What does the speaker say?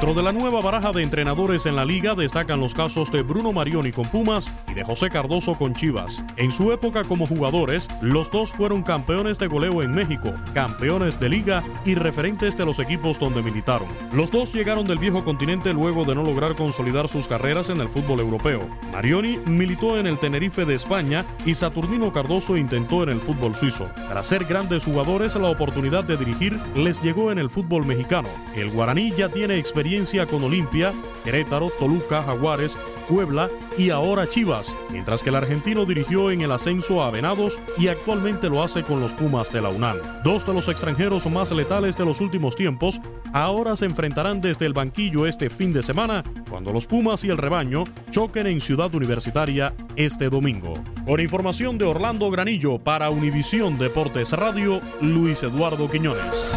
Dentro de la nueva baraja de entrenadores en la liga destacan los casos de Bruno Marioni con Pumas y de José Cardoso con Chivas. En su época como jugadores, los dos fueron campeones de goleo en México, campeones de liga y referentes de los equipos donde militaron. Los dos llegaron del viejo continente luego de no lograr consolidar sus carreras en el fútbol europeo. Marioni militó en el Tenerife de España y Saturnino Cardoso intentó en el fútbol suizo. Tras ser grandes jugadores, la oportunidad de dirigir les llegó en el fútbol mexicano. El guaraní ya tiene experiencia con Olimpia, Querétaro, Toluca, Jaguares, Puebla y ahora Chivas, mientras que el argentino dirigió en el ascenso a Venados y actualmente lo hace con los Pumas de la UNAM. Dos de los extranjeros más letales de los últimos tiempos ahora se enfrentarán desde el banquillo este fin de semana cuando los Pumas y el rebaño choquen en Ciudad Universitaria este domingo. Con información de Orlando Granillo para Univisión Deportes Radio, Luis Eduardo Quiñones.